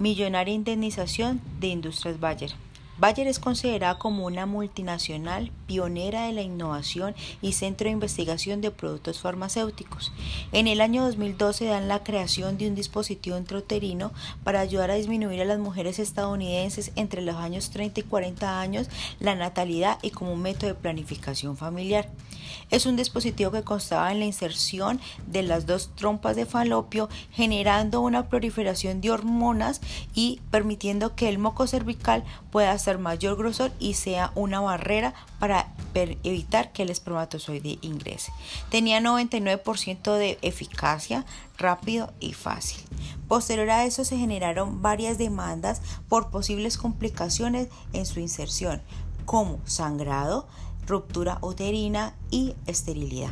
Millonaria indemnización de Industrias Bayer. Bayer es considerada como una multinacional pionera de la innovación y centro de investigación de productos farmacéuticos. En el año 2012 dan la creación de un dispositivo intrauterino para ayudar a disminuir a las mujeres estadounidenses entre los años 30 y 40 años la natalidad y como un método de planificación familiar. Es un dispositivo que constaba en la inserción de las dos trompas de falopio, generando una proliferación de hormonas y permitiendo que el moco cervical pueda ser mayor grosor y sea una barrera para evitar que el espermatozoide ingrese. Tenía 99% de eficacia, rápido y fácil. Posterior a eso se generaron varias demandas por posibles complicaciones en su inserción, como sangrado, ruptura uterina y esterilidad.